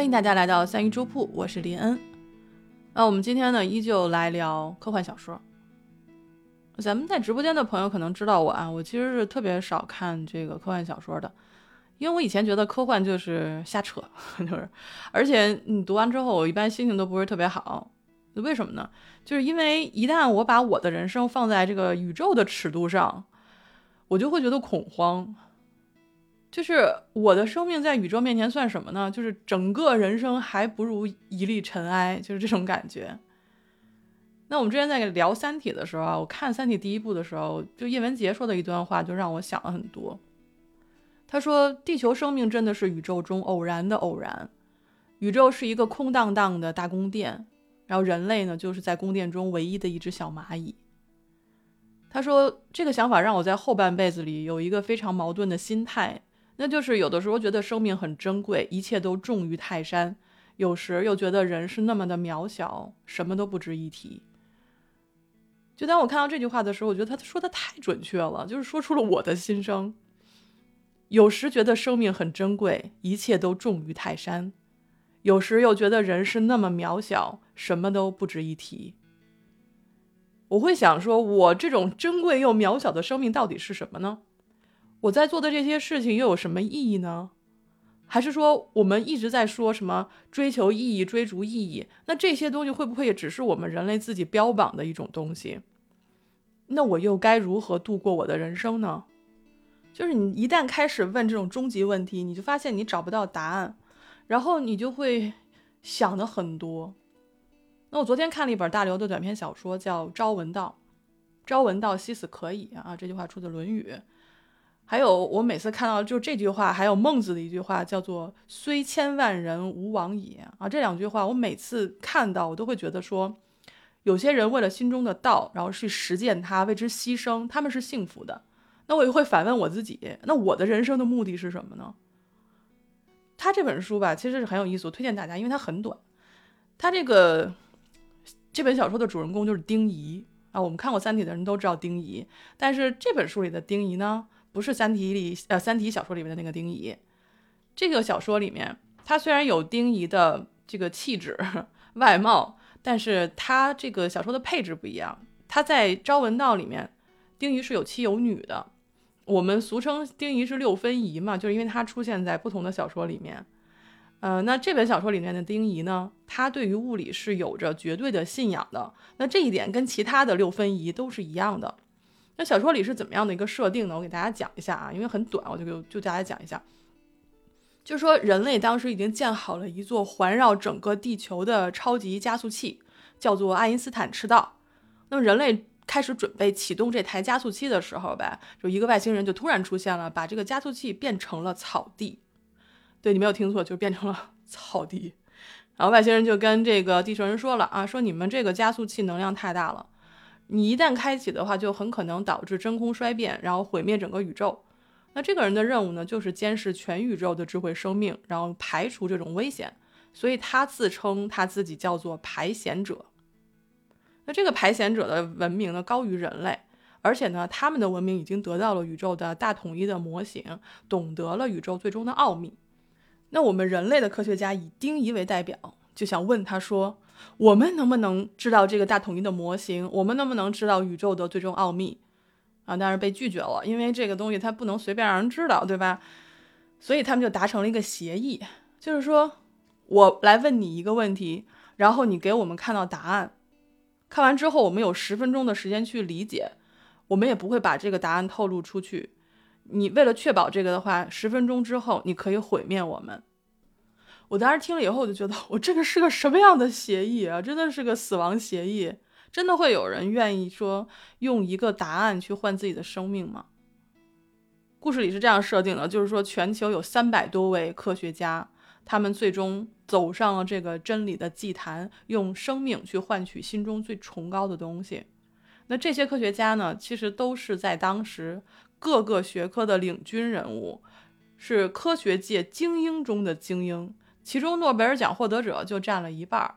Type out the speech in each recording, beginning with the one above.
欢迎大家来到三鱼粥铺，我是林恩。那我们今天呢，依旧来聊科幻小说。咱们在直播间的朋友可能知道我啊，我其实是特别少看这个科幻小说的，因为我以前觉得科幻就是瞎扯，就是，而且你读完之后，我一般心情都不是特别好。为什么呢？就是因为一旦我把我的人生放在这个宇宙的尺度上，我就会觉得恐慌。就是我的生命在宇宙面前算什么呢？就是整个人生还不如一粒尘埃，就是这种感觉。那我们之前在聊《三体》的时候啊，我看《三体》第一部的时候，就叶文洁说的一段话，就让我想了很多。他说：“地球生命真的是宇宙中偶然的偶然，宇宙是一个空荡荡的大宫殿，然后人类呢，就是在宫殿中唯一的一只小蚂蚁。”他说：“这个想法让我在后半辈子里有一个非常矛盾的心态。”那就是有的时候觉得生命很珍贵，一切都重于泰山；有时又觉得人是那么的渺小，什么都不值一提。就当我看到这句话的时候，我觉得他说的太准确了，就是说出了我的心声。有时觉得生命很珍贵，一切都重于泰山；有时又觉得人是那么渺小，什么都不值一提。我会想说，我这种珍贵又渺小的生命到底是什么呢？我在做的这些事情又有什么意义呢？还是说我们一直在说什么追求意义、追逐意义？那这些东西会不会也只是我们人类自己标榜的一种东西？那我又该如何度过我的人生呢？就是你一旦开始问这种终极问题，你就发现你找不到答案，然后你就会想的很多。那我昨天看了一本大刘的短篇小说，叫《朝闻道》，朝闻道，夕死可以啊！这句话出自《论语》。还有，我每次看到就这句话，还有孟子的一句话，叫做“虽千万人，吾往矣”啊，这两句话，我每次看到，我都会觉得说，有些人为了心中的道，然后去实践它，为之牺牲，他们是幸福的。那我也会反问我自己，那我的人生的目的是什么呢？他这本书吧，其实是很有意思，我推荐大家，因为它很短。他这个这本小说的主人公就是丁仪啊，我们看过《三体》的人都知道丁仪，但是这本书里的丁仪呢？不是《三体》里呃，《三体》小说里面的那个丁仪。这个小说里面，他虽然有丁仪的这个气质、外貌，但是他这个小说的配置不一样。他在《朝闻道》里面，丁仪是有妻有女的。我们俗称丁仪是六分仪嘛，就是因为他出现在不同的小说里面。呃，那这本小说里面的丁仪呢，他对于物理是有着绝对的信仰的。那这一点跟其他的六分仪都是一样的。那小说里是怎么样的一个设定呢？我给大家讲一下啊，因为很短，我就就就大家讲一下。就说，人类当时已经建好了一座环绕整个地球的超级加速器，叫做爱因斯坦赤道。那么，人类开始准备启动这台加速器的时候吧，就一个外星人就突然出现了，把这个加速器变成了草地。对你没有听错，就变成了草地。然后外星人就跟这个地球人说了啊，说你们这个加速器能量太大了。你一旦开启的话，就很可能导致真空衰变，然后毁灭整个宇宙。那这个人的任务呢，就是监视全宇宙的智慧生命，然后排除这种危险。所以他自称他自己叫做排险者。那这个排险者的文明呢，高于人类，而且呢，他们的文明已经得到了宇宙的大统一的模型，懂得了宇宙最终的奥秘。那我们人类的科学家以丁仪为代表，就想问他说。我们能不能知道这个大统一的模型？我们能不能知道宇宙的最终奥秘？啊，但是被拒绝了，因为这个东西它不能随便让人知道，对吧？所以他们就达成了一个协议，就是说我来问你一个问题，然后你给我们看到答案，看完之后我们有十分钟的时间去理解，我们也不会把这个答案透露出去。你为了确保这个的话，十分钟之后你可以毁灭我们。我当时听了以后，我就觉得我这个是个什么样的协议啊？真的是个死亡协议？真的会有人愿意说用一个答案去换自己的生命吗？故事里是这样设定的，就是说全球有三百多位科学家，他们最终走上了这个真理的祭坛，用生命去换取心中最崇高的东西。那这些科学家呢，其实都是在当时各个学科的领军人物，是科学界精英中的精英。其中诺贝尔奖获得者就占了一半儿。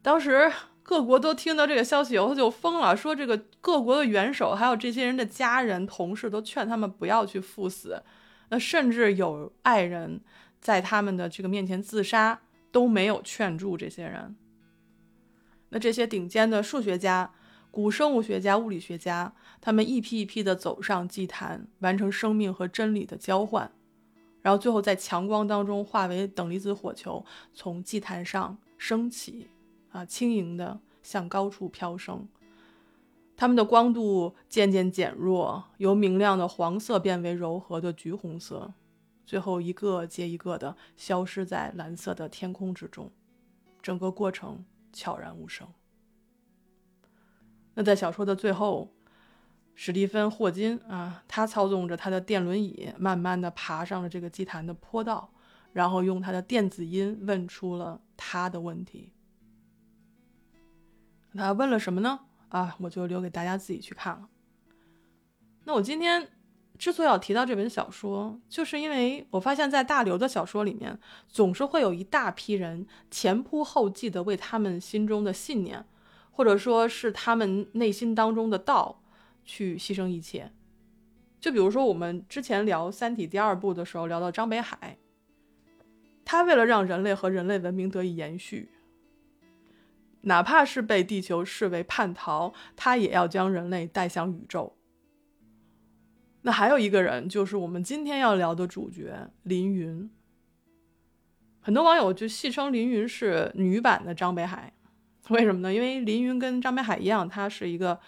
当时各国都听到这个消息以后就疯了，说这个各国的元首还有这些人的家人、同事都劝他们不要去赴死，那甚至有爱人在他们的这个面前自杀，都没有劝住这些人。那这些顶尖的数学家、古生物学家、物理学家，他们一批一批的走上祭坛，完成生命和真理的交换，然后最后在强光当中化为等离子火球，从祭坛上升起，啊，轻盈的向高处飘升。它们的光度渐渐减弱，由明亮的黄色变为柔和的橘红色，最后一个接一个的消失在蓝色的天空之中。整个过程。悄然无声。那在小说的最后，史蒂芬·霍金啊，他操纵着他的电轮椅，慢慢的爬上了这个祭坛的坡道，然后用他的电子音问出了他的问题。他问了什么呢？啊，我就留给大家自己去看了。那我今天。之所以要提到这本小说，就是因为我发现，在大刘的小说里面，总是会有一大批人前仆后继的为他们心中的信念，或者说是他们内心当中的道，去牺牲一切。就比如说，我们之前聊《三体》第二部的时候，聊到张北海，他为了让人类和人类文明得以延续，哪怕是被地球视为叛逃，他也要将人类带向宇宙。那还有一个人，就是我们今天要聊的主角林云。很多网友就戏称林云是女版的张北海，为什么呢？因为林云跟张北海一样，他是一个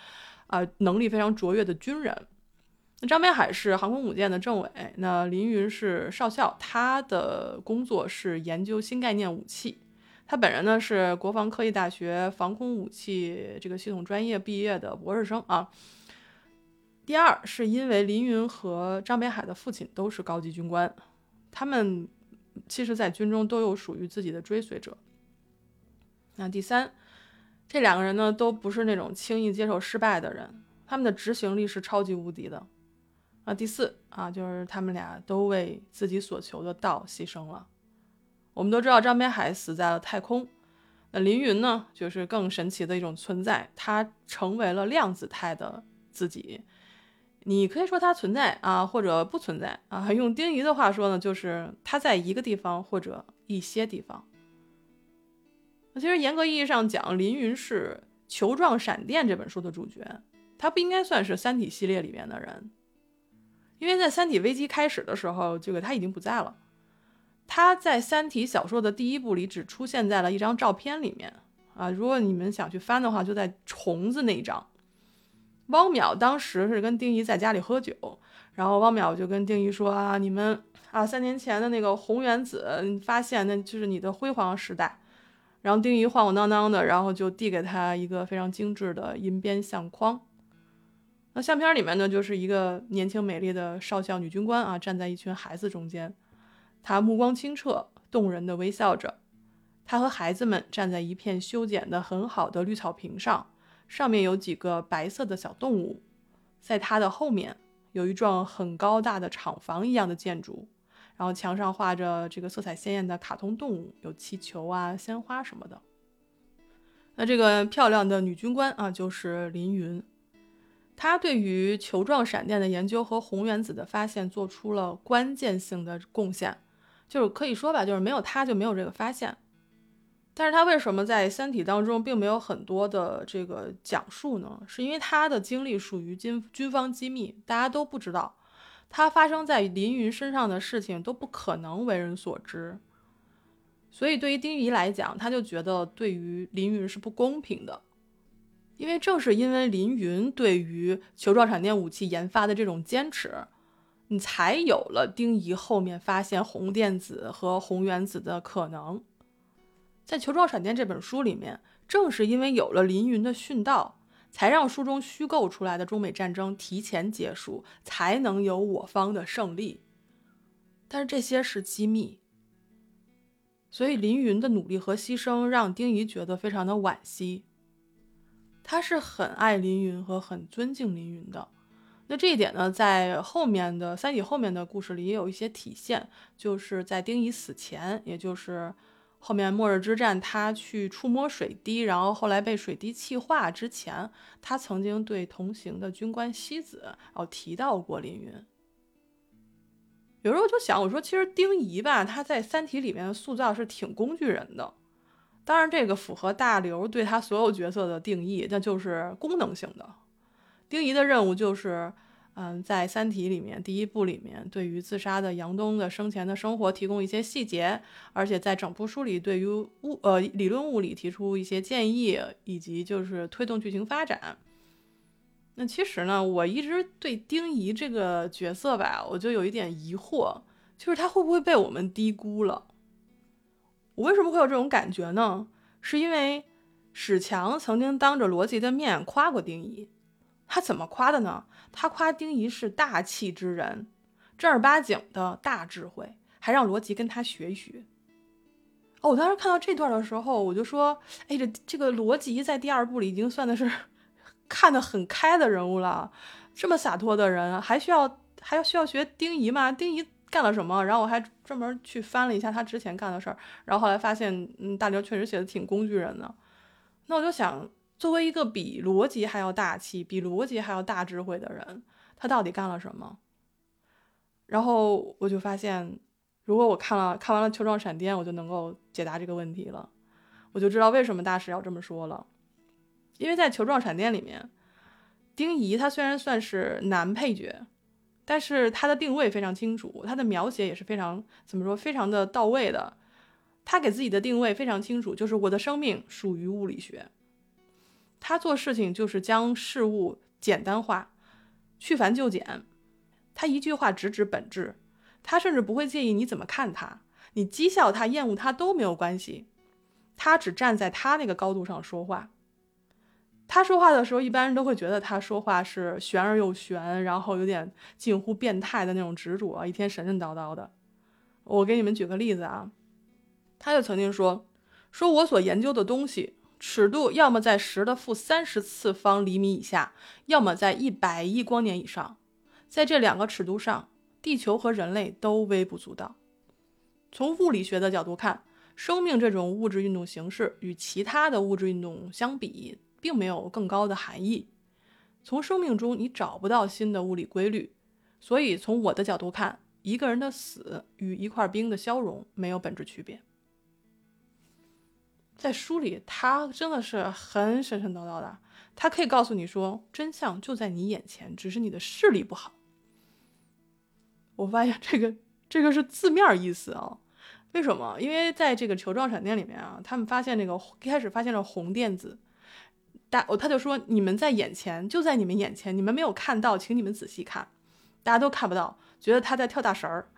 啊能力非常卓越的军人。那张北海是航空母舰的政委，那林云是少校，他的工作是研究新概念武器。他本人呢是国防科技大学防空武器这个系统专业毕业的博士生啊。第二是因为林云和张北海的父亲都是高级军官，他们其实，在军中都有属于自己的追随者。那第三，这两个人呢，都不是那种轻易接受失败的人，他们的执行力是超级无敌的。啊，第四啊，就是他们俩都为自己所求的道牺牲了。我们都知道张北海死在了太空，那林云呢，就是更神奇的一种存在，他成为了量子态的自己。你可以说他存在啊，或者不存在啊。用丁仪的话说呢，就是他在一个地方或者一些地方。其实严格意义上讲，林云是《球状闪电》这本书的主角，他不应该算是《三体》系列里面的人，因为在《三体》危机开始的时候，这个他已经不在了。他在《三体》小说的第一部里只出现在了一张照片里面啊。如果你们想去翻的话，就在虫子那一张。汪淼当时是跟丁仪在家里喝酒，然后汪淼就跟丁仪说啊，你们啊三年前的那个红原子发现，那就是你的辉煌时代。然后丁仪晃晃荡荡的，然后就递给他一个非常精致的银边相框。那相片里面呢，就是一个年轻美丽的少校女军官啊，站在一群孩子中间，她目光清澈，动人的微笑着。她和孩子们站在一片修剪的很好的绿草坪上。上面有几个白色的小动物，在它的后面有一幢很高大的厂房一样的建筑，然后墙上画着这个色彩鲜艳的卡通动物，有气球啊、鲜花什么的。那这个漂亮的女军官啊，就是林云，她对于球状闪电的研究和红原子的发现做出了关键性的贡献，就是可以说吧，就是没有她就没有这个发现。但是他为什么在《三体》当中并没有很多的这个讲述呢？是因为他的经历属于军军方机密，大家都不知道。他发生在林云身上的事情都不可能为人所知。所以对于丁仪来讲，他就觉得对于林云是不公平的。因为正是因为林云对于球状闪电武器研发的这种坚持，你才有了丁仪后面发现红电子和红原子的可能。在《球状闪电》这本书里面，正是因为有了林云的殉道，才让书中虚构出来的中美战争提前结束，才能有我方的胜利。但是这些是机密，所以林云的努力和牺牲让丁仪觉得非常的惋惜。他是很爱林云和很尊敬林云的。那这一点呢，在后面的《三体》后面的故事里也有一些体现，就是在丁仪死前，也就是。后面末日之战，他去触摸水滴，然后后来被水滴气化之前，他曾经对同行的军官西子哦提到过林云。有时候我就想，我说其实丁仪吧，他在《三体》里面的塑造是挺工具人的。当然，这个符合大刘对他所有角色的定义，那就是功能性的。丁仪的任务就是，嗯，在《三体》里面第一部里面，对于自杀的杨东的生前的生活提供一些细节，而且在整部书里对于物呃理论物理提出一些建议，以及就是推动剧情发展。那其实呢，我一直对丁仪这个角色吧，我就有一点疑惑，就是他会不会被我们低估了？我为什么会有这种感觉呢？是因为史强曾经当着罗辑的面夸过丁仪，他怎么夸的呢？他夸丁仪是大气之人，正儿八经的大智慧，还让罗辑跟他学一学。哦，我当时看到这段的时候，我就说，哎，这这个罗辑在第二部里已经算的是。看得很开的人物了，这么洒脱的人，还需要还要需要学丁仪吗？丁仪干了什么？然后我还专门去翻了一下他之前干的事儿，然后后来发现，嗯，大刘确实写的挺工具人的。那我就想，作为一个比逻辑还要大气、比逻辑还要大智慧的人，他到底干了什么？然后我就发现，如果我看了看完了《球状闪电》，我就能够解答这个问题了，我就知道为什么大师要这么说了。因为在《球状闪电》里面，丁仪他虽然算是男配角，但是他的定位非常清楚，他的描写也是非常怎么说，非常的到位的。他给自己的定位非常清楚，就是我的生命属于物理学。他做事情就是将事物简单化，去繁就简。他一句话直指本质，他甚至不会介意你怎么看他，你讥笑他、厌恶他都没有关系。他只站在他那个高度上说话。他说话的时候，一般人都会觉得他说话是玄而又玄，然后有点近乎变态的那种执着，一天神神叨叨的。我给你们举个例子啊，他就曾经说，说我所研究的东西尺度要么在十的负三十次方厘米以下，要么在一百亿光年以上，在这两个尺度上，地球和人类都微不足道。从物理学的角度看，生命这种物质运动形式与其他的物质运动相比。并没有更高的含义。从生命中你找不到新的物理规律，所以从我的角度看，一个人的死与一块冰的消融没有本质区别。在书里，他真的是很神神叨叨的，他可以告诉你说真相就在你眼前，只是你的视力不好。我发现这个这个是字面意思啊，为什么？因为在这个球状闪电里面啊，他们发现那个一开始发现了红电子。大哦，他就说你们在眼前，就在你们眼前，你们没有看到，请你们仔细看，大家都看不到，觉得他在跳大神儿。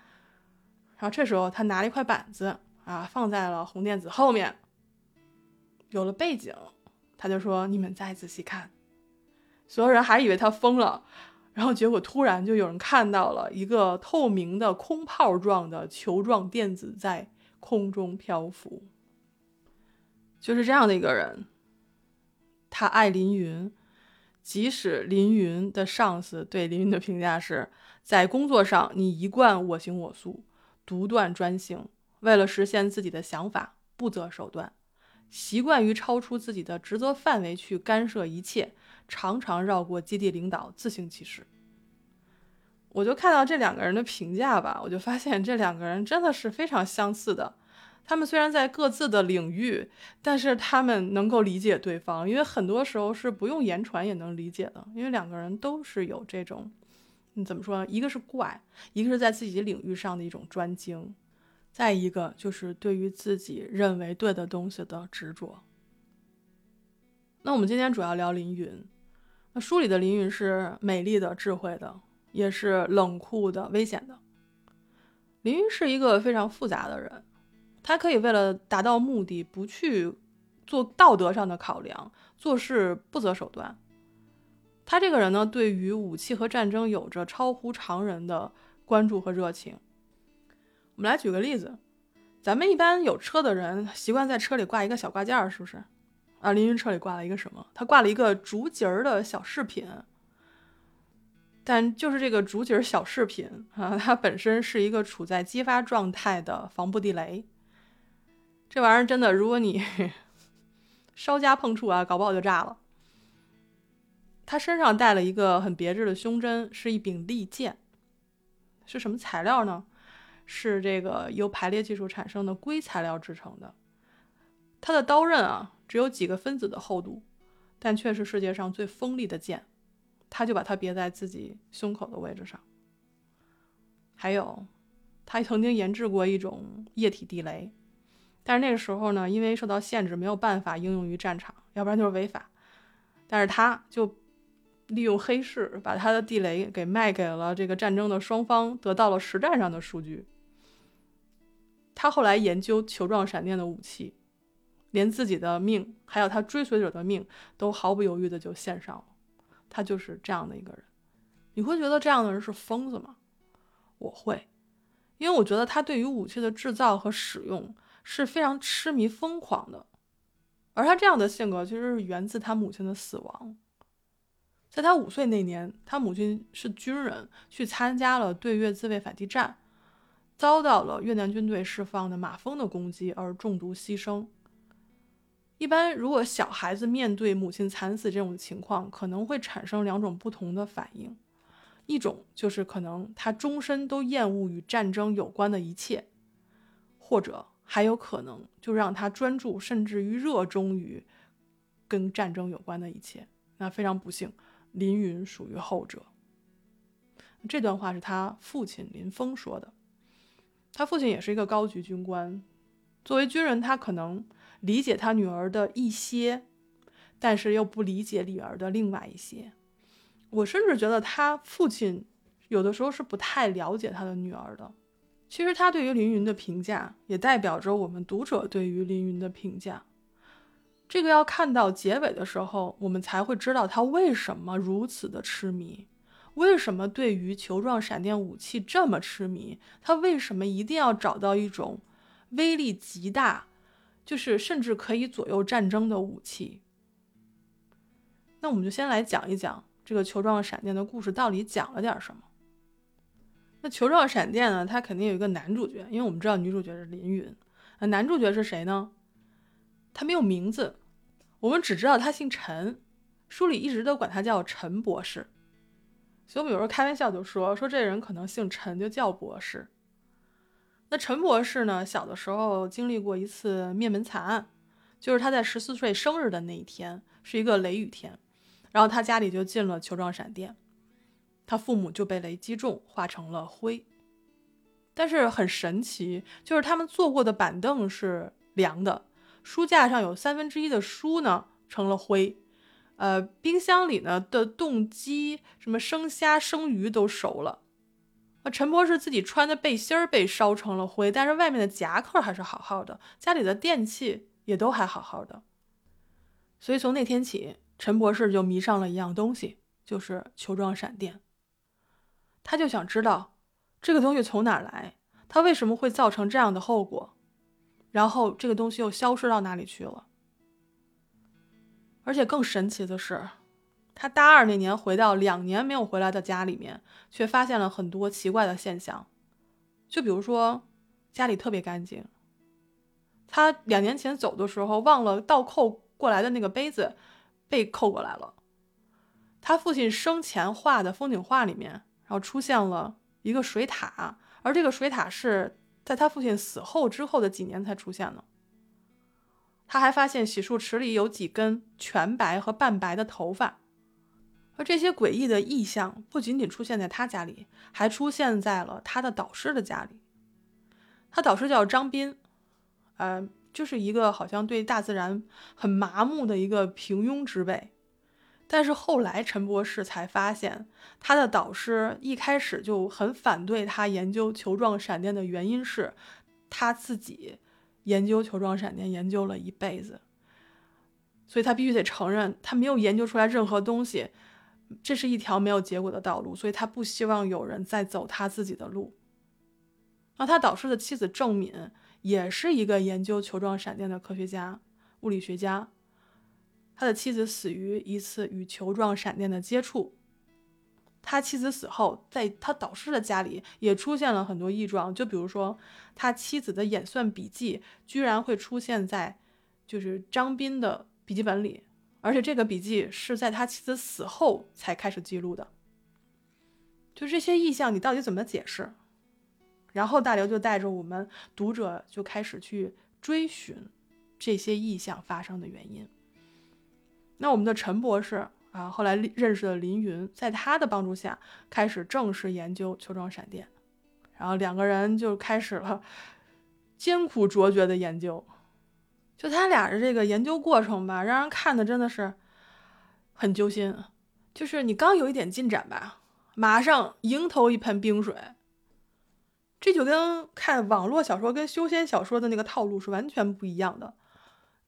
然后这时候他拿了一块板子啊，放在了红电子后面，有了背景，他就说你们再仔细看。所有人还以为他疯了，然后结果突然就有人看到了一个透明的空泡状的球状电子在空中漂浮，就是这样的一个人。他爱林云，即使林云的上司对林云的评价是在工作上你一贯我行我素，独断专行，为了实现自己的想法不择手段，习惯于超出自己的职责范围去干涉一切，常常绕过基地领导自行其事。我就看到这两个人的评价吧，我就发现这两个人真的是非常相似的。他们虽然在各自的领域，但是他们能够理解对方，因为很多时候是不用言传也能理解的。因为两个人都是有这种，你怎么说？一个是怪，一个是在自己领域上的一种专精，再一个就是对于自己认为对的东西的执着。那我们今天主要聊凌云。那书里的凌云是美丽的、智慧的，也是冷酷的、危险的。凌云是一个非常复杂的人。他可以为了达到目的，不去做道德上的考量，做事不择手段。他这个人呢，对于武器和战争有着超乎常人的关注和热情。我们来举个例子，咱们一般有车的人习惯在车里挂一个小挂件，是不是？啊，凌云车里挂了一个什么？他挂了一个竹节儿的小饰品。但就是这个竹节儿小饰品啊，它本身是一个处在激发状态的防布地雷。这玩意儿真的，如果你 稍加碰触啊，搞不好就炸了。他身上带了一个很别致的胸针，是一柄利剑。是什么材料呢？是这个由排列技术产生的硅材料制成的。它的刀刃啊，只有几个分子的厚度，但却是世界上最锋利的剑。他就把它别在自己胸口的位置上。还有，他曾经研制过一种液体地雷，但是那个时候呢，因为受到限制，没有办法应用于战场，要不然就是违法。但是他就利用黑市，把他的地雷给卖给了这个战争的双方，得到了实战上的数据。他后来研究球状闪电的武器，连自己的命，还有他追随者的命，都毫不犹豫的就献上了。他就是这样的一个人，你会觉得这样的人是疯子吗？我会，因为我觉得他对于武器的制造和使用是非常痴迷疯狂的，而他这样的性格其实是源自他母亲的死亡。在他五岁那年，他母亲是军人，去参加了对越自卫反击战，遭到了越南军队释放的马蜂的攻击而中毒牺牲。一般，如果小孩子面对母亲惨死这种情况，可能会产生两种不同的反应。一种就是可能他终身都厌恶与战争有关的一切，或者还有可能就让他专注甚至于热衷于跟战争有关的一切。那非常不幸，林云属于后者。这段话是他父亲林峰说的。他父亲也是一个高级军官，作为军人，他可能。理解他女儿的一些，但是又不理解女儿的另外一些。我甚至觉得他父亲有的时候是不太了解他的女儿的。其实他对于凌云的评价，也代表着我们读者对于凌云的评价。这个要看到结尾的时候，我们才会知道他为什么如此的痴迷，为什么对于球状闪电武器这么痴迷，他为什么一定要找到一种威力极大。就是甚至可以左右战争的武器。那我们就先来讲一讲这个球状闪电的故事到底讲了点什么。那球状闪电呢，它肯定有一个男主角，因为我们知道女主角是林允。那男主角是谁呢？他没有名字，我们只知道他姓陈，书里一直都管他叫陈博士。所以我们有时候开玩笑就说说这人可能姓陈，就叫博士。那陈博士呢？小的时候经历过一次灭门惨案，就是他在十四岁生日的那一天，是一个雷雨天，然后他家里就进了球状闪电，他父母就被雷击中，化成了灰。但是很神奇，就是他们坐过的板凳是凉的，书架上有三分之一的书呢成了灰，呃，冰箱里呢的冻鸡、什么生虾、生鱼都熟了。那陈博士自己穿的背心儿被烧成了灰，但是外面的夹克还是好好的，家里的电器也都还好好的。所以从那天起，陈博士就迷上了一样东西，就是球状闪电。他就想知道这个东西从哪来，它为什么会造成这样的后果，然后这个东西又消失到哪里去了。而且更神奇的是。他大二那年回到两年没有回来的家里面，却发现了很多奇怪的现象，就比如说家里特别干净。他两年前走的时候忘了倒扣过来的那个杯子被扣过来了。他父亲生前画的风景画里面，然后出现了一个水塔，而这个水塔是在他父亲死后之后的几年才出现的。他还发现洗漱池里有几根全白和半白的头发。而这些诡异的异象不仅仅出现在他家里，还出现在了他的导师的家里。他导师叫张斌，呃，就是一个好像对大自然很麻木的一个平庸之辈。但是后来陈博士才发现，他的导师一开始就很反对他研究球状闪电的原因是，他自己研究球状闪电研究了一辈子，所以他必须得承认，他没有研究出来任何东西。这是一条没有结果的道路，所以他不希望有人再走他自己的路。那他导师的妻子郑敏也是一个研究球状闪电的科学家、物理学家。他的妻子死于一次与球状闪电的接触。他妻子死后，在他导师的家里也出现了很多异状，就比如说他妻子的演算笔记居然会出现在就是张斌的笔记本里。而且这个笔记是在他妻子死后才开始记录的。就这些意象，你到底怎么解释？然后大刘就带着我们读者就开始去追寻这些异象发生的原因。那我们的陈博士啊，后来认识了林云，在他的帮助下，开始正式研究球状闪电，然后两个人就开始了艰苦卓绝的研究。就他俩的这个研究过程吧，让人看的真的是很揪心。就是你刚有一点进展吧，马上迎头一盆冰水。这就跟看网络小说跟修仙小说的那个套路是完全不一样的。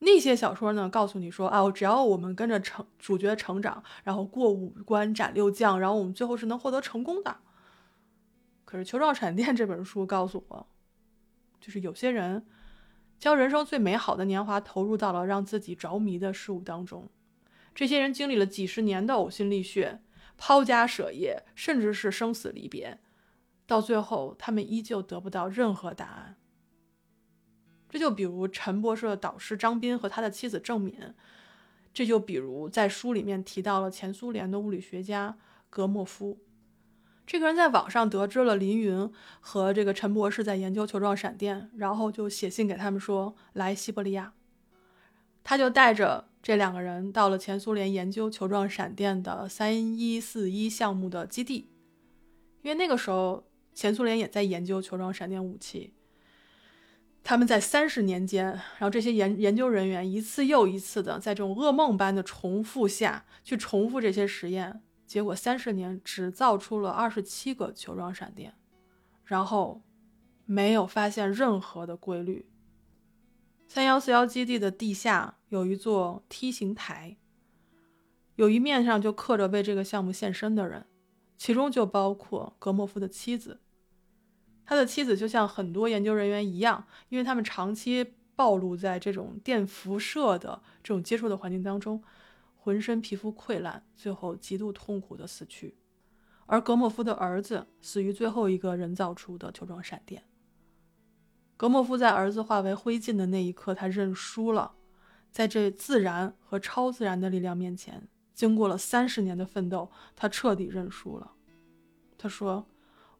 那些小说呢，告诉你说啊，只要我们跟着成主角成长，然后过五关斩六将，然后我们最后是能获得成功的。可是《球状闪电》这本书告诉我，就是有些人将人生最美好的年华投入到了让自己着迷的事物当中，这些人经历了几十年的呕心沥血、抛家舍业，甚至是生死离别。到最后，他们依旧得不到任何答案。这就比如陈博士的导师张斌和他的妻子郑敏，这就比如在书里面提到了前苏联的物理学家格莫夫。这个人在网上得知了林云和这个陈博士在研究球状闪电，然后就写信给他们说来西伯利亚。他就带着这两个人到了前苏联研究球状闪电的三一四一项目的基地，因为那个时候。前苏联也在研究球状闪电武器。他们在三十年间，然后这些研研究人员一次又一次的在这种噩梦般的重复下去重复这些实验，结果三十年只造出了二十七个球状闪电，然后没有发现任何的规律。三幺四幺基地的地下有一座梯形台，有一面上就刻着为这个项目献身的人，其中就包括格莫夫的妻子。他的妻子就像很多研究人员一样，因为他们长期暴露在这种电辐射的这种接触的环境当中，浑身皮肤溃烂，最后极度痛苦的死去。而格莫夫的儿子死于最后一个人造出的球状闪电。格莫夫在儿子化为灰烬的那一刻，他认输了，在这自然和超自然的力量面前，经过了三十年的奋斗，他彻底认输了。他说。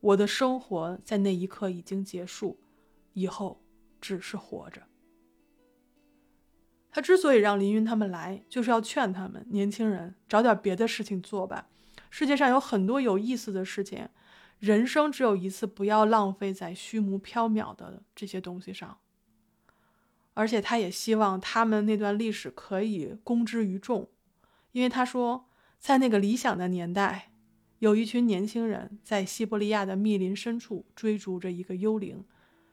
我的生活在那一刻已经结束，以后只是活着。他之所以让林云他们来，就是要劝他们年轻人找点别的事情做吧。世界上有很多有意思的事情，人生只有一次，不要浪费在虚无缥缈的这些东西上。而且他也希望他们那段历史可以公之于众，因为他说，在那个理想的年代。有一群年轻人在西伯利亚的密林深处追逐着一个幽灵，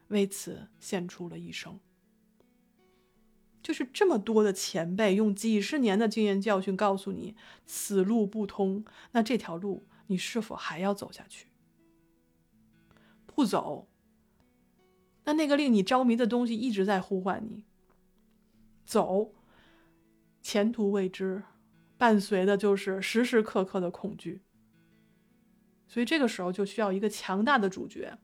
为此献出了一生。就是这么多的前辈用几十年的经验教训告诉你此路不通，那这条路你是否还要走下去？不走，那那个令你着迷的东西一直在呼唤你。走，前途未知，伴随的就是时时刻刻的恐惧。所以这个时候就需要一个强大的主角，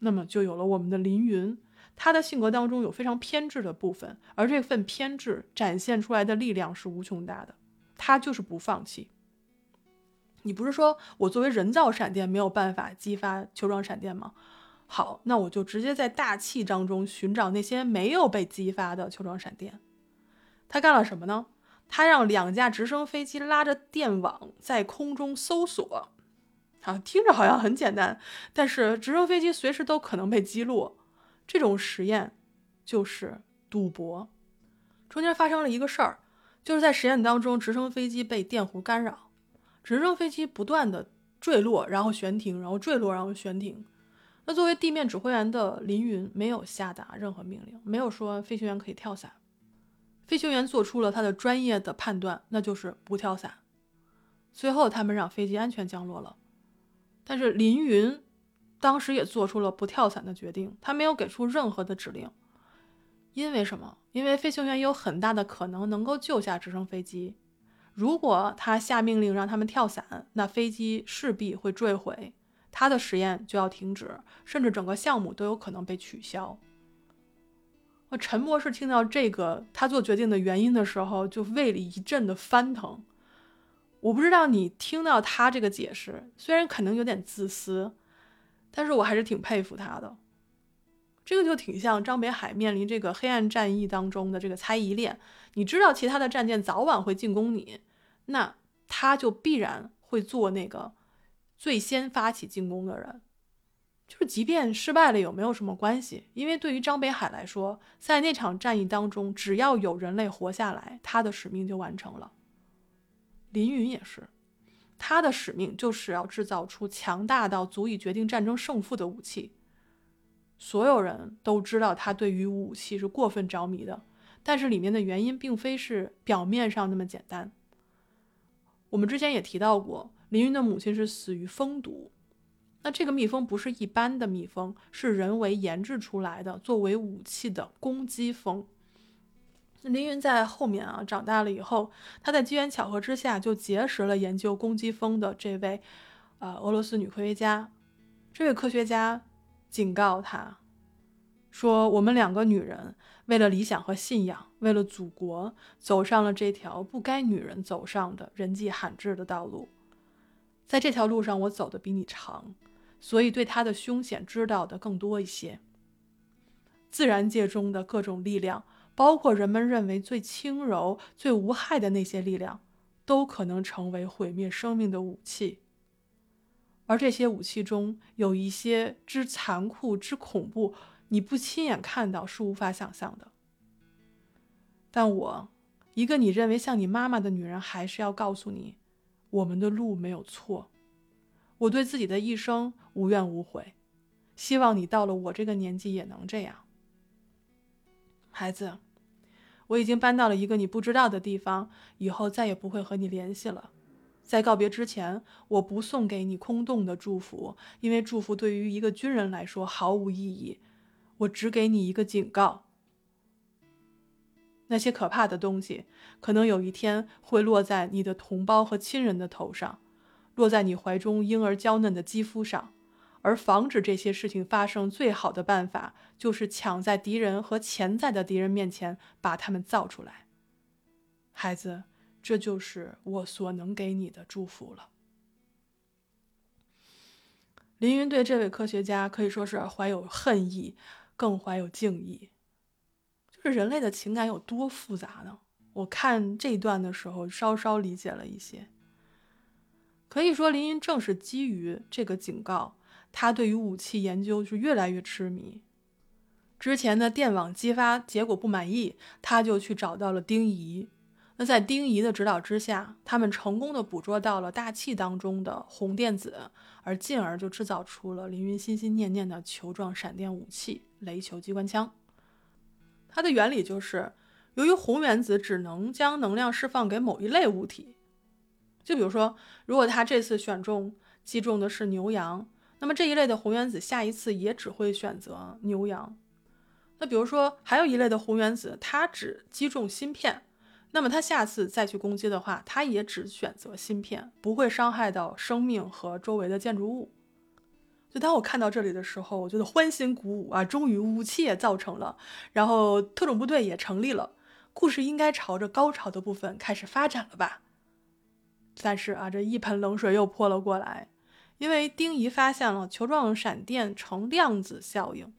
那么就有了我们的林云。他的性格当中有非常偏执的部分，而这份偏执展现出来的力量是无穷大的。他就是不放弃。你不是说我作为人造闪电没有办法激发球状闪电吗？好，那我就直接在大气当中寻找那些没有被激发的球状闪电。他干了什么呢？他让两架直升飞机拉着电网在空中搜索。啊，听着好像很简单，但是直升飞机随时都可能被击落。这种实验就是赌博。中间发生了一个事儿，就是在实验当中，直升飞机被电弧干扰，直升飞机不断的坠落，然后悬停，然后坠落，然后悬停。那作为地面指挥员的林云没有下达任何命令，没有说飞行员可以跳伞。飞行员做出了他的专业的判断，那就是不跳伞。最后，他们让飞机安全降落了。但是林云当时也做出了不跳伞的决定，他没有给出任何的指令。因为什么？因为飞行员有很大的可能能够救下直升飞机。如果他下命令让他们跳伞，那飞机势必会坠毁，他的实验就要停止，甚至整个项目都有可能被取消。我陈博士听到这个他做决定的原因的时候，就胃里一阵的翻腾。我不知道你听到他这个解释，虽然可能有点自私，但是我还是挺佩服他的。这个就挺像张北海面临这个黑暗战役当中的这个猜疑链，你知道其他的战舰早晚会进攻你，那他就必然会做那个最先发起进攻的人。就是即便失败了，有没有什么关系？因为对于张北海来说，在那场战役当中，只要有人类活下来，他的使命就完成了。林云也是，他的使命就是要制造出强大到足以决定战争胜负的武器。所有人都知道他对于武器是过分着迷的，但是里面的原因并非是表面上那么简单。我们之前也提到过，林云的母亲是死于蜂毒，那这个蜜蜂不是一般的蜜蜂，是人为研制出来的作为武器的攻击蜂。林云在后面啊长大了以后，他在机缘巧合之下就结识了研究攻击蜂的这位呃俄罗斯女科学家，这位科学家。警告他说：“我们两个女人为了理想和信仰，为了祖国，走上了这条不该女人走上的人迹罕至的道路。在这条路上，我走的比你长，所以对它的凶险知道的更多一些。自然界中的各种力量，包括人们认为最轻柔、最无害的那些力量，都可能成为毁灭生命的武器。”而这些武器中有一些之残酷、之恐怖，你不亲眼看到是无法想象的。但我，一个你认为像你妈妈的女人，还是要告诉你，我们的路没有错。我对自己的一生无怨无悔，希望你到了我这个年纪也能这样。孩子，我已经搬到了一个你不知道的地方，以后再也不会和你联系了。在告别之前，我不送给你空洞的祝福，因为祝福对于一个军人来说毫无意义。我只给你一个警告：那些可怕的东西，可能有一天会落在你的同胞和亲人的头上，落在你怀中婴儿娇嫩的肌肤上。而防止这些事情发生，最好的办法就是抢在敌人和潜在的敌人面前把他们造出来，孩子。这就是我所能给你的祝福了。林云对这位科学家可以说是怀有恨意，更怀有敬意。就是人类的情感有多复杂呢？我看这一段的时候，稍稍理解了一些。可以说，林云正是基于这个警告，他对于武器研究是越来越痴迷。之前的电网激发结果不满意，他就去找到了丁仪。那在丁仪的指导之下，他们成功的捕捉到了大气当中的红电子，而进而就制造出了凌云心心念念的球状闪电武器——雷球机关枪。它的原理就是，由于红原子只能将能量释放给某一类物体，就比如说，如果他这次选中击中的是牛羊，那么这一类的红原子下一次也只会选择牛羊。那比如说，还有一类的红原子，它只击中芯片。那么它下次再去攻击的话，它也只选择芯片，不会伤害到生命和周围的建筑物。就当我看到这里的时候，我觉得欢欣鼓舞啊！终于武器也造成了，然后特种部队也成立了，故事应该朝着高潮的部分开始发展了吧？但是啊，这一盆冷水又泼了过来，因为丁仪发现了球状闪电呈量子效应，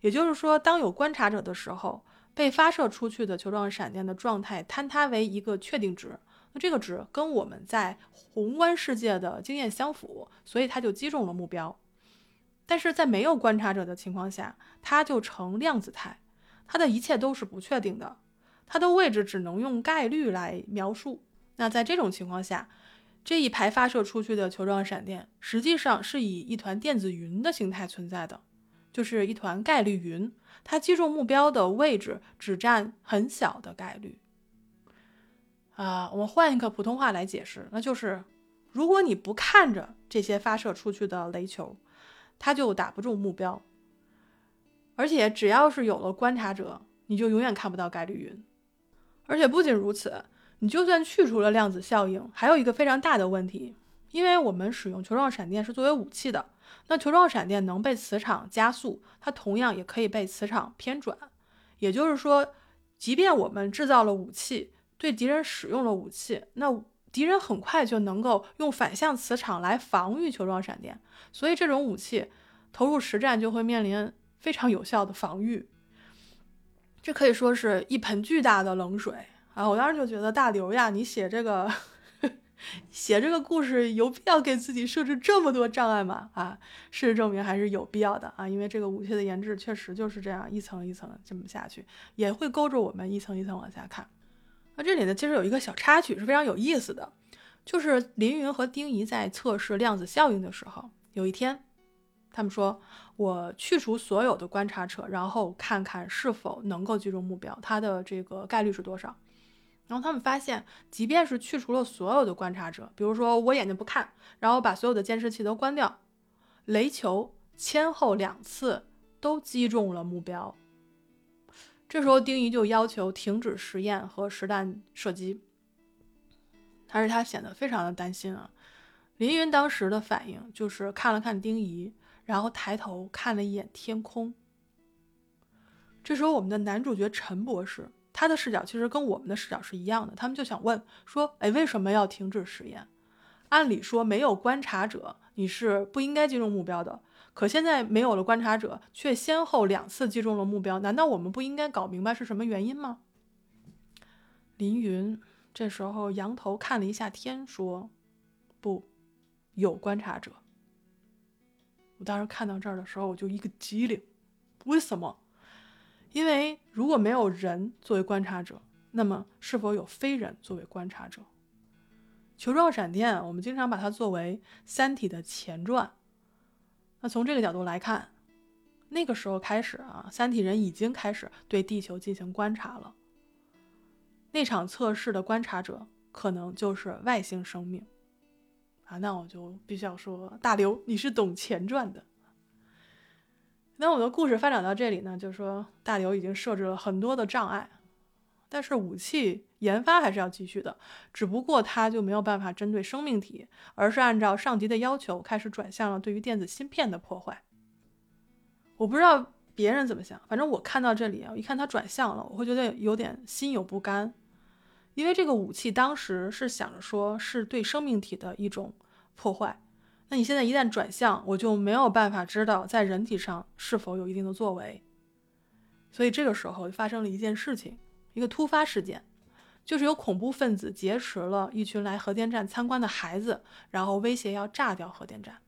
也就是说，当有观察者的时候。被发射出去的球状闪电的状态坍塌为一个确定值，那这个值跟我们在宏观世界的经验相符，所以它就击中了目标。但是在没有观察者的情况下，它就呈量子态，它的一切都是不确定的，它的位置只能用概率来描述。那在这种情况下，这一排发射出去的球状闪电实际上是以一团电子云的形态存在的。就是一团概率云，它击中目标的位置只占很小的概率。啊，我们换一个普通话来解释，那就是，如果你不看着这些发射出去的雷球，它就打不中目标。而且只要是有了观察者，你就永远看不到概率云。而且不仅如此，你就算去除了量子效应，还有一个非常大的问题，因为我们使用球状闪电是作为武器的。那球状闪电能被磁场加速，它同样也可以被磁场偏转。也就是说，即便我们制造了武器，对敌人使用了武器，那敌人很快就能够用反向磁场来防御球状闪电。所以这种武器投入实战就会面临非常有效的防御。这可以说是一盆巨大的冷水啊！我当时就觉得大刘呀，你写这个 写这个故事有必要给自己设置这么多障碍吗？啊，事实证明还是有必要的啊！因为这个武器的研制确实就是这样一层一层这么下去，也会勾着我们一层一层往下看。那这里呢，其实有一个小插曲是非常有意思的，就是林云和丁仪在测试量子效应的时候，有一天。他们说：“我去除所有的观察者，然后看看是否能够击中目标，它的这个概率是多少。”然后他们发现，即便是去除了所有的观察者，比如说我眼睛不看，然后把所有的监视器都关掉，雷球先后两次都击中了目标。这时候丁仪就要求停止实验和实弹射击，但是他显得非常的担心啊。林云当时的反应就是看了看丁仪。然后抬头看了一眼天空。这时候，我们的男主角陈博士，他的视角其实跟我们的视角是一样的。他们就想问说：“哎，为什么要停止实验？按理说，没有观察者，你是不应该击中目标的。可现在没有了观察者，却先后两次击中了目标，难道我们不应该搞明白是什么原因吗？”林云这时候仰头看了一下天，说：“不，有观察者。”我当时看到这儿的时候，我就一个机灵，为什么？因为如果没有人作为观察者，那么是否有非人作为观察者？球状闪电，我们经常把它作为《三体》的前传。那从这个角度来看，那个时候开始啊，三体人已经开始对地球进行观察了。那场测试的观察者可能就是外星生命。啊，那我就必须要说，大刘，你是懂前传的。那我的故事发展到这里呢，就是说大刘已经设置了很多的障碍，但是武器研发还是要继续的，只不过他就没有办法针对生命体，而是按照上级的要求开始转向了对于电子芯片的破坏。我不知道别人怎么想，反正我看到这里啊，一看他转向了，我会觉得有点心有不甘。因为这个武器当时是想着说是对生命体的一种破坏，那你现在一旦转向，我就没有办法知道在人体上是否有一定的作为。所以这个时候发生了一件事情，一个突发事件，就是有恐怖分子劫持了一群来核电站参观的孩子，然后威胁要炸掉核电站。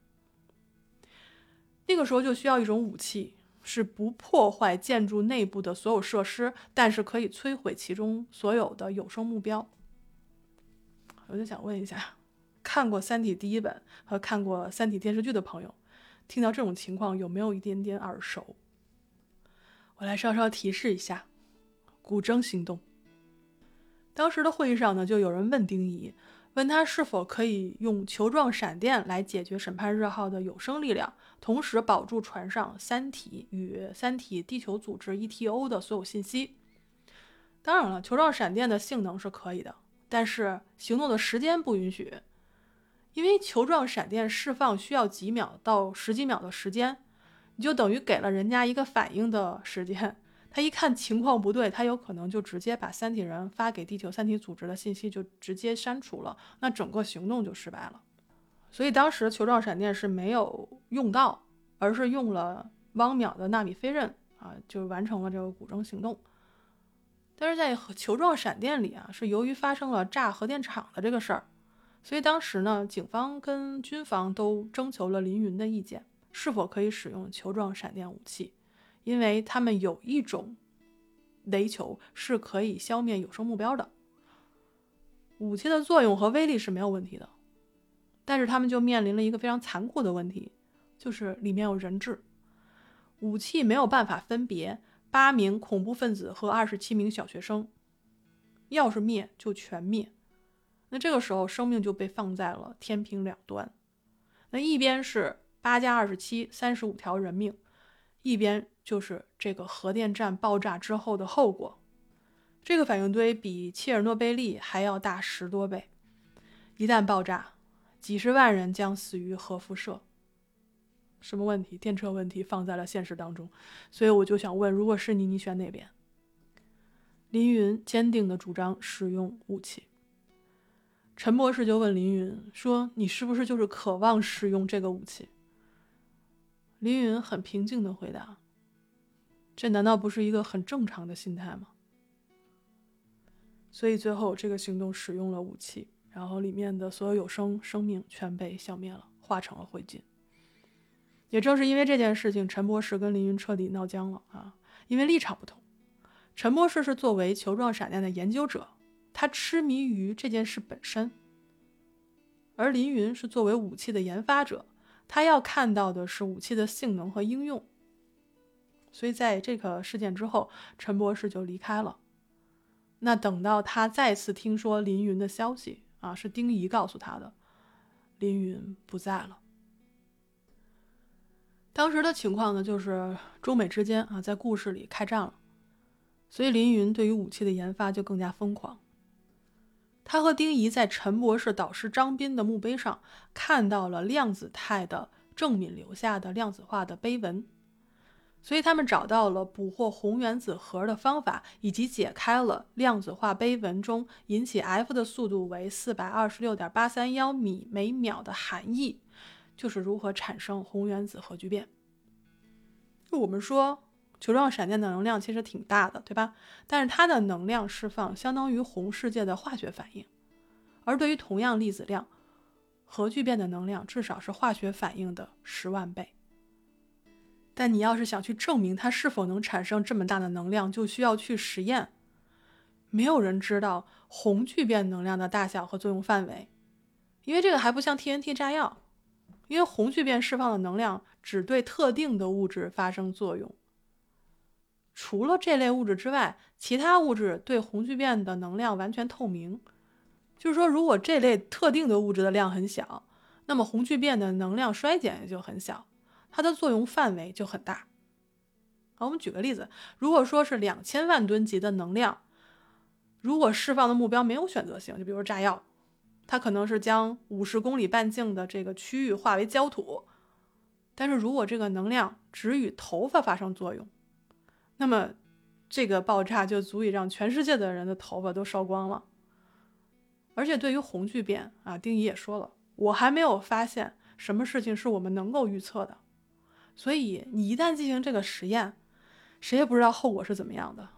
那个时候就需要一种武器。是不破坏建筑内部的所有设施，但是可以摧毁其中所有的有生目标。我就想问一下，看过《三体》第一本和看过《三体》电视剧的朋友，听到这种情况有没有一点点耳熟？我来稍稍提示一下：古筝行动。当时的会议上呢，就有人问丁仪。问他是否可以用球状闪电来解决审判日号的有生力量，同时保住船上三体与三体地球组织 ETO 的所有信息。当然了，球状闪电的性能是可以的，但是行动的时间不允许，因为球状闪电释放需要几秒到十几秒的时间，你就等于给了人家一个反应的时间。他一看情况不对，他有可能就直接把三体人发给地球三体组织的信息就直接删除了，那整个行动就失败了。所以当时球状闪电是没有用到，而是用了汪淼的纳米飞刃啊，就完成了这个古筝行动。但是在球状闪电里啊，是由于发生了炸核电厂的这个事儿，所以当时呢，警方跟军方都征求了林云的意见，是否可以使用球状闪电武器。因为他们有一种雷球是可以消灭有生目标的，武器的作用和威力是没有问题的，但是他们就面临了一个非常残酷的问题，就是里面有人质，武器没有办法分别八名恐怖分子和二十七名小学生，要是灭就全灭，那这个时候生命就被放在了天平两端，那一边是八加二十七三十五条人命。一边就是这个核电站爆炸之后的后果，这个反应堆比切尔诺贝利还要大十多倍，一旦爆炸，几十万人将死于核辐射。什么问题？电车问题放在了现实当中，所以我就想问，如果是你，你选哪边？林云坚定地主张使用武器。陈博士就问林云说：“你是不是就是渴望使用这个武器？”林云很平静的回答：“这难道不是一个很正常的心态吗？”所以最后这个行动使用了武器，然后里面的所有有生生命全被消灭了，化成了灰烬。也正是因为这件事情，陈博士跟林云彻底闹僵了啊！因为立场不同，陈博士是作为球状闪电的研究者，他痴迷于这件事本身；而林云是作为武器的研发者，他要看到的是武器的性能和应用。所以在这个事件之后，陈博士就离开了。那等到他再次听说林云的消息啊，是丁仪告诉他的，林云不在了。当时的情况呢，就是中美之间啊，在故事里开战了，所以林云对于武器的研发就更加疯狂。他和丁仪在陈博士导师张斌的墓碑上看到了量子态的郑敏留下的量子化的碑文，所以他们找到了捕获红原子核的方法，以及解开了量子化碑文中引起 F 的速度为四百二十六点八三幺米每秒的含义。就是如何产生红原子核聚变。我们说，球状闪电的能量其实挺大的，对吧？但是它的能量释放相当于红世界的化学反应，而对于同样粒子量，核聚变的能量至少是化学反应的十万倍。但你要是想去证明它是否能产生这么大的能量，就需要去实验。没有人知道红聚变能量的大小和作用范围，因为这个还不像 TNT 炸药。因为红聚变释放的能量只对特定的物质发生作用，除了这类物质之外，其他物质对红聚变的能量完全透明。就是说，如果这类特定的物质的量很小，那么红聚变的能量衰减也就很小，它的作用范围就很大。好，我们举个例子，如果说是两千万吨级的能量，如果释放的目标没有选择性，就比如炸药。它可能是将五十公里半径的这个区域化为焦土，但是如果这个能量只与头发发生作用，那么这个爆炸就足以让全世界的人的头发都烧光了。而且对于红巨变啊，丁仪也说了，我还没有发现什么事情是我们能够预测的，所以你一旦进行这个实验，谁也不知道后果是怎么样的。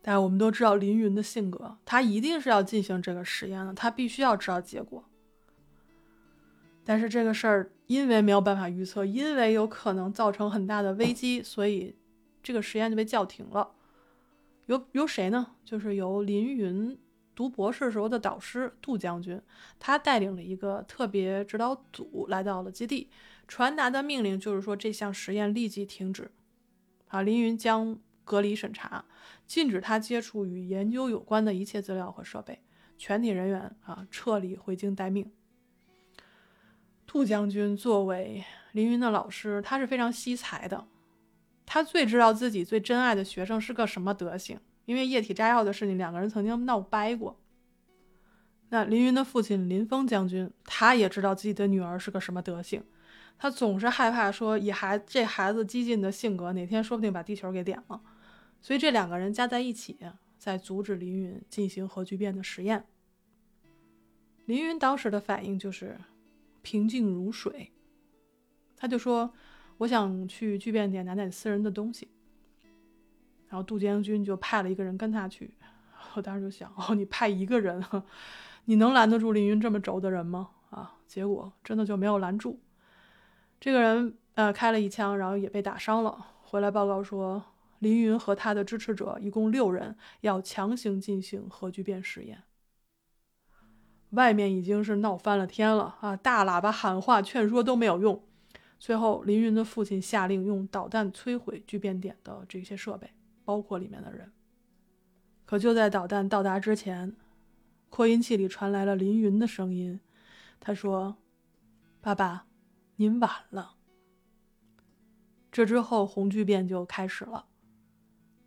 但我们都知道林云的性格，他一定是要进行这个实验的，他必须要知道结果。但是这个事儿因为没有办法预测，因为有可能造成很大的危机，所以这个实验就被叫停了。由由谁呢？就是由林云读博士时候的导师杜将军，他带领了一个特别指导组来到了基地，传达的命令就是说这项实验立即停止。啊，林云将。隔离审查，禁止他接触与研究有关的一切资料和设备。全体人员啊，撤离回京待命。杜将军作为林云的老师，他是非常惜才的。他最知道自己最珍爱的学生是个什么德行，因为液体炸药的事情，两个人曾经闹掰过。那林云的父亲林峰将军，他也知道自己的女儿是个什么德行。他总是害怕说，以孩这孩子激进的性格，哪天说不定把地球给点了。所以这两个人加在一起，在阻止林云进行核聚变的实验。林云当时的反应就是平静如水，他就说：“我想去聚变点拿点私人的东西。”然后杜将军就派了一个人跟他去。我当时就想：“哦，你派一个人，你能拦得住凌云这么轴的人吗？”啊，结果真的就没有拦住。这个人呃开了一枪，然后也被打伤了，回来报告说。林云和他的支持者一共六人要强行进行核聚变实验。外面已经是闹翻了天了啊！大喇叭喊话劝说都没有用。最后，林云的父亲下令用导弹摧毁聚变点的这些设备，包括里面的人。可就在导弹到达之前，扩音器里传来了林云的声音。他说：“爸爸，您晚了。”这之后，红聚变就开始了。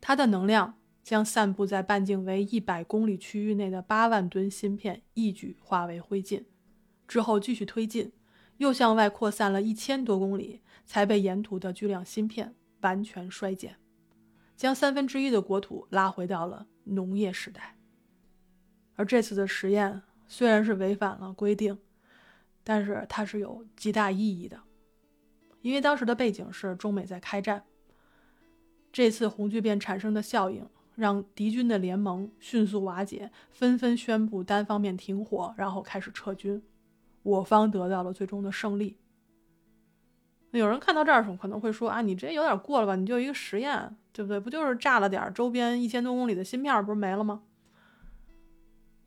它的能量将散布在半径为一百公里区域内的八万吨芯片一举化为灰烬，之后继续推进，又向外扩散了一千多公里，才被沿途的巨量芯片完全衰减，将三分之一的国土拉回到了农业时代。而这次的实验虽然是违反了规定，但是它是有极大意义的，因为当时的背景是中美在开战。这次红巨变产生的效应，让敌军的联盟迅速瓦解，纷纷宣布单方面停火，然后开始撤军。我方得到了最终的胜利。有人看到这儿时候可能会说：“啊，你这有点过了吧？你就一个实验，对不对？不就是炸了点周边一千多公里的芯片，不是没了吗？”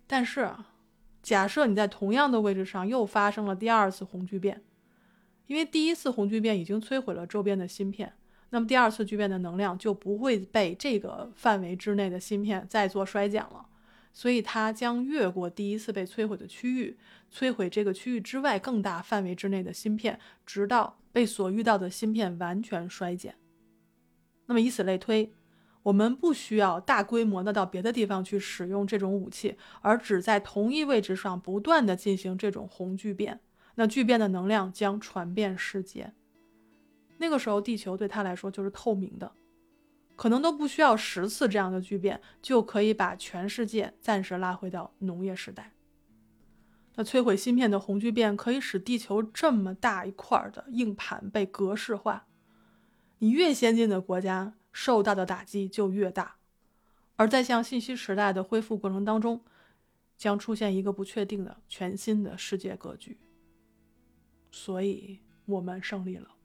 但是，假设你在同样的位置上又发生了第二次红巨变，因为第一次红巨变已经摧毁了周边的芯片，那么第二次巨变的能量就不会被这个范围之内的芯片再做衰减了。所以它将越过第一次被摧毁的区域，摧毁这个区域之外更大范围之内的芯片，直到被所遇到的芯片完全衰减。那么以此类推，我们不需要大规模的到别的地方去使用这种武器，而只在同一位置上不断的进行这种红巨变，那巨变的能量将传遍世界。那个时候，地球对他来说就是透明的。可能都不需要十次这样的巨变，就可以把全世界暂时拉回到农业时代。那摧毁芯片的红巨变可以使地球这么大一块的硬盘被格式化。你越先进的国家受到的打击就越大，而在向信息时代的恢复过程当中，将出现一个不确定的全新的世界格局。所以，我们胜利了。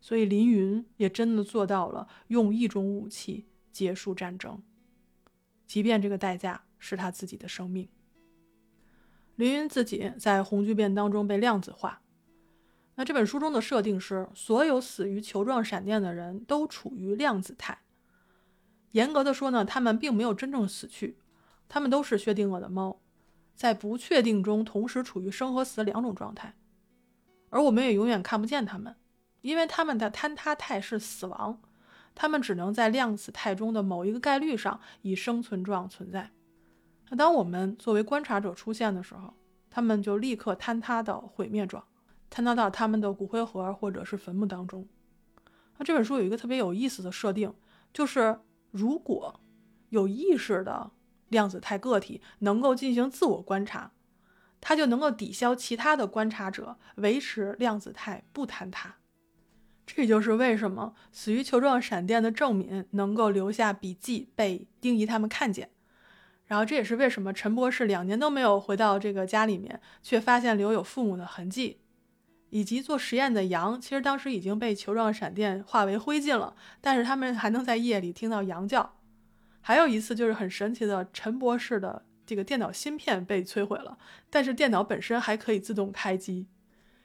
所以林云也真的做到了用一种武器结束战争，即便这个代价是他自己的生命。林云自己在红巨变当中被量子化。那这本书中的设定是，所有死于球状闪电的人都处于量子态。严格的说呢，他们并没有真正死去，他们都是薛定谔的猫，在不确定中同时处于生和死两种状态，而我们也永远看不见他们。因为他们的坍塌态是死亡，他们只能在量子态中的某一个概率上以生存状存在。那当我们作为观察者出现的时候，他们就立刻坍塌到毁灭状，坍塌到他们的骨灰盒或者是坟墓当中。那这本书有一个特别有意思的设定，就是如果有意识的量子态个体能够进行自我观察，它就能够抵消其他的观察者，维持量子态不坍塌。这就是为什么死于球状闪电的郑敏能够留下笔记被丁仪他们看见，然后这也是为什么陈博士两年都没有回到这个家里面，却发现留有父母的痕迹，以及做实验的羊，其实当时已经被球状闪电化为灰烬了，但是他们还能在夜里听到羊叫。还有一次就是很神奇的，陈博士的这个电脑芯片被摧毁了，但是电脑本身还可以自动开机。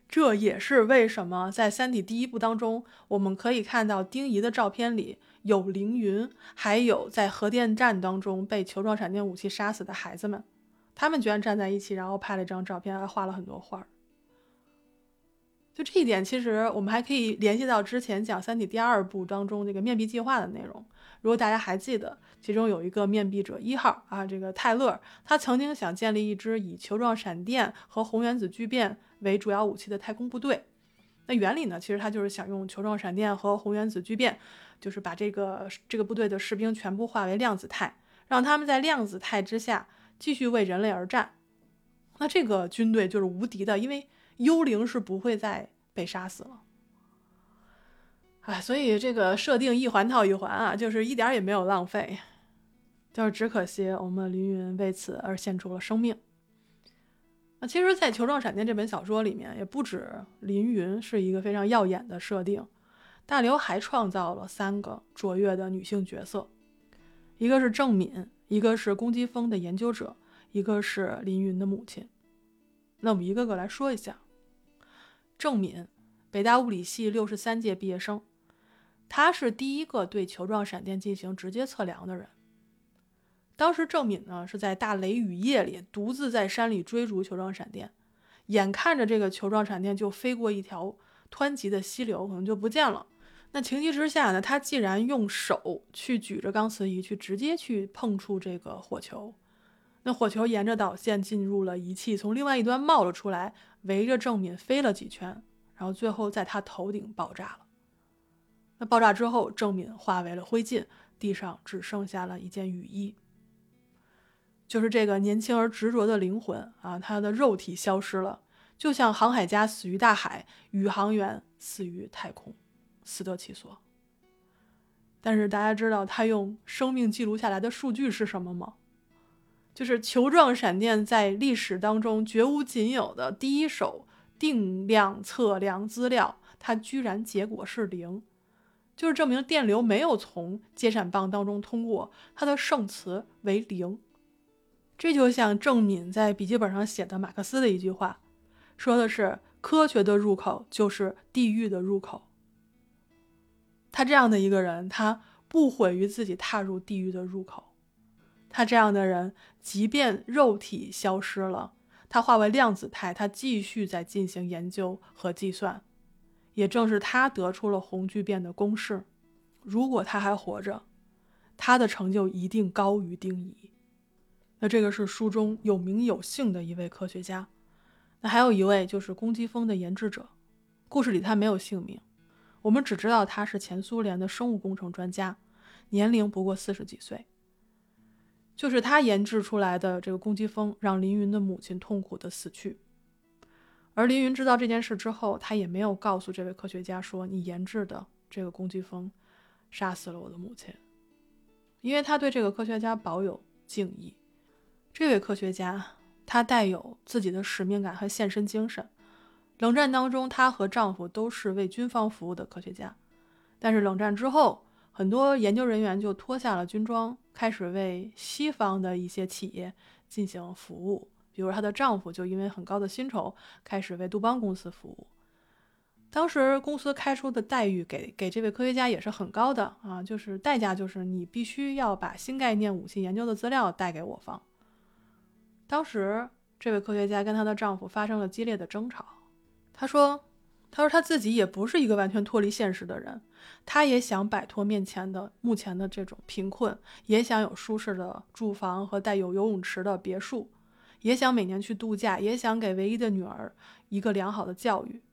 这也是为什么在《三体》第一部当中，我们可以看到丁仪的照片里有凌云，还有在核电站当中被球状闪电武器杀死的孩子们，他们居然站在一起，然后拍了一张照片，还画了很多画。就这一点，其实我们还可以联系到之前讲《三体》第二部当中这个面壁计划的内容。如果大家还记得，其中有一个面壁者一号啊，这个泰勒，他曾经想建立一支以球状闪电和红原子聚变为主要武器的太空部队。那原理呢，其实他就是想用球状闪电和红原子聚变，就是把这个这个部队的士兵全部化为量子态，让他们在量子态之下继续为人类而战。那这个军队就是无敌的，因为。幽灵是不会再被杀死了，哎，所以这个设定一环套一环啊，就是一点也没有浪费，就是只可惜我们凌云为此而献出了生命。那其实，在《球状闪电》这本小说里面，也不止凌云是一个非常耀眼的设定，大刘还创造了三个卓越的女性角色，一个是郑敏，一个是攻击风的研究者，一个是凌云的母亲。那我们一个个来说一下。郑敏，北大物理系六十三届毕业生，他是第一个对球状闪电进行直接测量的人。当时郑敏呢是在大雷雨夜里独自在山里追逐球状闪电，眼看着这个球状闪电就飞过一条湍急的溪流，可能就不见了。那情急之下呢，他既然用手去举着钢磁仪去直接去碰触这个火球。那火球沿着导线进入了仪器，从另外一端冒了出来，围着郑敏飞了几圈，然后最后在他头顶爆炸了。那爆炸之后，郑敏化为了灰烬，地上只剩下了一件雨衣。就是这个年轻而执着的灵魂啊，他的肉体消失了，就像航海家死于大海，宇航员死于太空，死得其所。但是大家知道他用生命记录下来的数据是什么吗？就是球状闪电在历史当中绝无仅有的第一手定量测量资料，它居然结果是零，就是证明电流没有从接闪棒当中通过，它的胜磁为零。这就像郑敏在笔记本上写的马克思的一句话。说的是科学的入口就是地狱的入口。他这样的一个人，他不毁于自己踏入地狱的入口。他这样的人，即便肉体消失了，他化为量子态，他继续在进行研究和计算。也正是他得出了红聚变的公式。如果他还活着，他的成就一定高于丁仪。那这个是书中有名有姓的一位科学家。那还有一位就是攻击风的研制者，故事里他没有姓名，我们只知道他是前苏联的生物工程专家，年龄不过四十几岁。就是他研制出来的这个攻击风，让林云的母亲痛苦的死去。而凌云知道这件事之后，他也没有告诉这位科学家说：“你研制的这个攻击风，杀死了我的母亲。”因为他对这个科学家保有敬意。这位科学家。她带有自己的使命感和献身精神。冷战当中，她和丈夫都是为军方服务的科学家。但是冷战之后，很多研究人员就脱下了军装，开始为西方的一些企业进行服务。比如她的丈夫就因为很高的薪酬，开始为杜邦公司服务。当时公司开出的待遇给给这位科学家也是很高的啊，就是代价就是你必须要把新概念武器研究的资料带给我方。当时，这位科学家跟她的丈夫发生了激烈的争吵。她说：“她说她自己也不是一个完全脱离现实的人，她也想摆脱面前的目前的这种贫困，也想有舒适的住房和带有游泳池的别墅，也想每年去度假，也想给唯一的女儿一个良好的教育。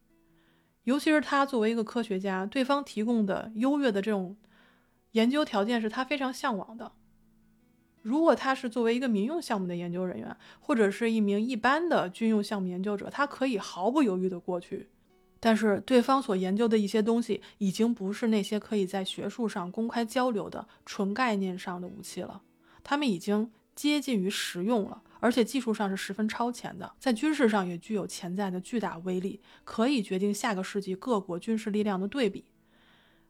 尤其是她作为一个科学家，对方提供的优越的这种研究条件是她非常向往的。”如果他是作为一个民用项目的研究人员，或者是一名一般的军用项目研究者，他可以毫不犹豫地过去。但是对方所研究的一些东西，已经不是那些可以在学术上公开交流的纯概念上的武器了，他们已经接近于实用了，而且技术上是十分超前的，在军事上也具有潜在的巨大威力，可以决定下个世纪各国军事力量的对比。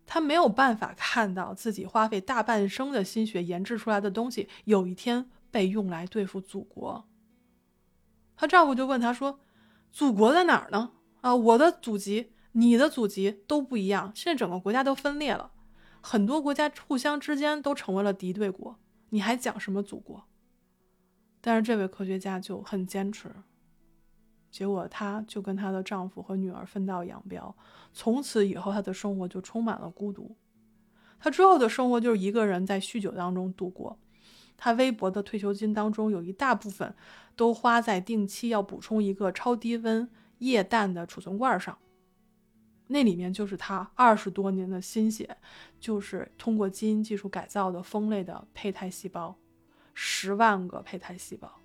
她没有办法看到自己花费大半生的心血研制出来的东西，有一天被用来对付祖国。她丈夫就问她说：“祖国在哪儿呢？啊，我的祖籍、你的祖籍都不一样，现在整个国家都分裂了，很多国家互相之间都成为了敌对国，你还讲什么祖国？”但是这位科学家就很坚持。结果，她就跟她的丈夫和女儿分道扬镳。从此以后，她的生活就充满了孤独。她之后的生活就是一个人在酗酒当中度过。她微薄的退休金当中有一大部分都花在定期要补充一个超低温液氮的储存罐上，那里面就是她二十多年的心血，就是通过基因技术改造的蜂类的胚胎细胞，十万个胚胎细胞。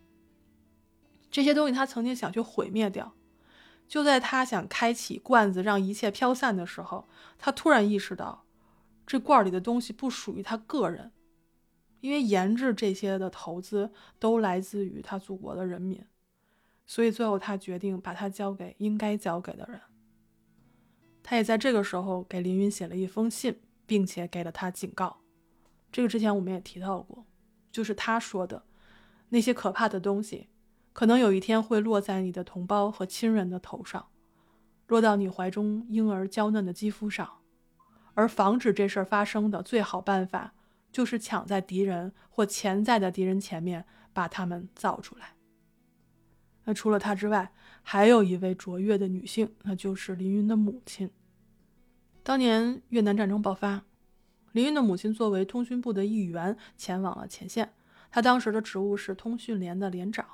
这些东西他曾经想去毁灭掉，就在他想开启罐子让一切飘散的时候，他突然意识到，这罐里的东西不属于他个人，因为研制这些的投资都来自于他祖国的人民，所以最后他决定把它交给应该交给的人。他也在这个时候给林云写了一封信，并且给了他警告。这个之前我们也提到过，就是他说的那些可怕的东西。可能有一天会落在你的同胞和亲人的头上，落到你怀中婴儿娇嫩的肌肤上，而防止这事儿发生的最好办法，就是抢在敌人或潜在的敌人前面把他们造出来。那除了他之外，还有一位卓越的女性，那就是林云的母亲。当年越南战争爆发，林云的母亲作为通讯部的一员前往了前线，她当时的职务是通讯连的连长。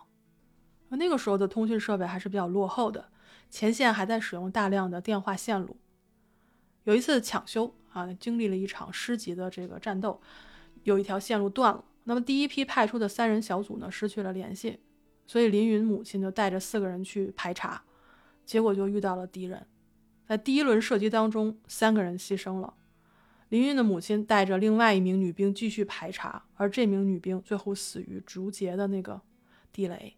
那个时候的通讯设备还是比较落后的，前线还在使用大量的电话线路。有一次抢修啊，经历了一场师级的这个战斗，有一条线路断了。那么第一批派出的三人小组呢，失去了联系，所以林云母亲就带着四个人去排查。结果就遇到了敌人。在第一轮射击当中，三个人牺牲了。林云的母亲带着另外一名女兵继续排查，而这名女兵最后死于竹节的那个地雷。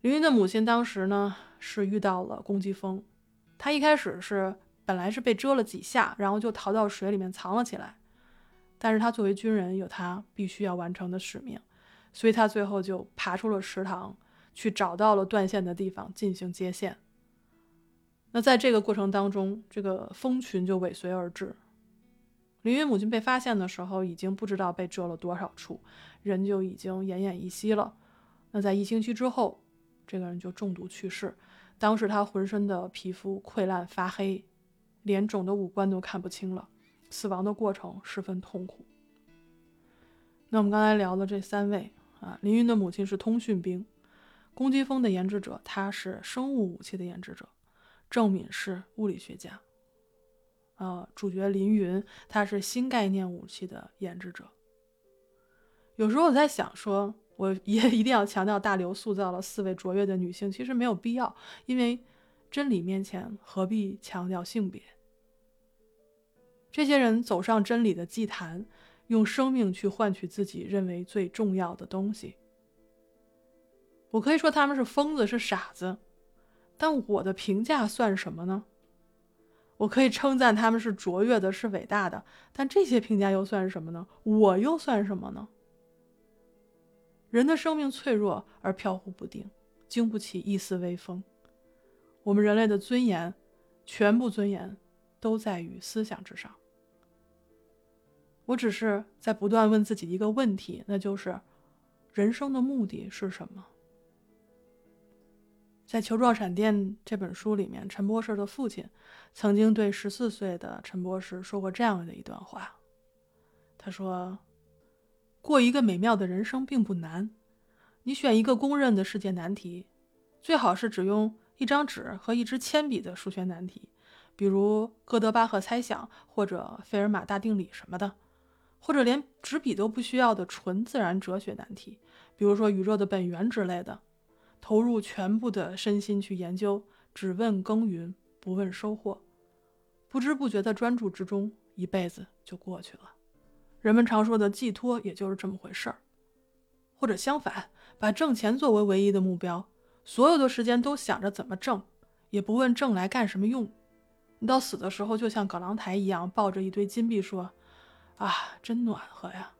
林云的母亲当时呢是遇到了攻击风，她一开始是本来是被蛰了几下，然后就逃到水里面藏了起来。但是她作为军人，有她必须要完成的使命，所以她最后就爬出了池塘，去找到了断线的地方进行接线。那在这个过程当中，这个蜂群就尾随而至。林云母亲被发现的时候，已经不知道被蛰了多少处，人就已经奄奄一息了。那在一星期之后，这个人就中毒去世。当时他浑身的皮肤溃烂发黑，脸肿的五官都看不清了，死亡的过程十分痛苦。那我们刚才聊的这三位啊，林云的母亲是通讯兵，攻击风的研制者，他是生物武器的研制者。郑敏是物理学家，呃，主角林云他是新概念武器的研制者。有时候我在想，说我也一定要强调大刘塑造了四位卓越的女性，其实没有必要，因为真理面前何必强调性别？这些人走上真理的祭坛，用生命去换取自己认为最重要的东西。我可以说他们是疯子，是傻子。但我的评价算什么呢？我可以称赞他们是卓越的，是伟大的，但这些评价又算什么呢？我又算什么呢？人的生命脆弱而飘忽不定，经不起一丝微风。我们人类的尊严，全部尊严，都在于思想之上。我只是在不断问自己一个问题，那就是：人生的目的是什么？在《球状闪电》这本书里面，陈博士的父亲曾经对十四岁的陈博士说过这样的一段话。他说：“过一个美妙的人生并不难，你选一个公认的世界难题，最好是只用一张纸和一支铅笔的数学难题，比如哥德巴赫猜想或者费尔马大定理什么的，或者连纸笔都不需要的纯自然哲学难题，比如说宇宙的本源之类的。”投入全部的身心去研究，只问耕耘不问收获，不知不觉的专注之中，一辈子就过去了。人们常说的寄托，也就是这么回事儿。或者相反，把挣钱作为唯一的目标，所有的时间都想着怎么挣，也不问挣来干什么用。你到死的时候，就像葛朗台一样，抱着一堆金币说：“啊，真暖和呀。”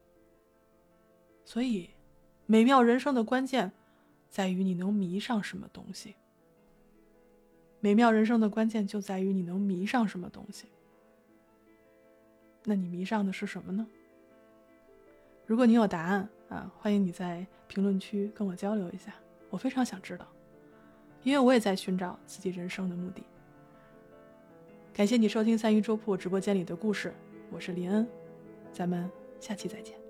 所以，美妙人生的关键。在于你能迷上什么东西。美妙人生的关键就在于你能迷上什么东西。那你迷上的是什么呢？如果你有答案啊，欢迎你在评论区跟我交流一下，我非常想知道，因为我也在寻找自己人生的目的。感谢你收听三鱼粥铺直播间里的故事，我是林恩，咱们下期再见。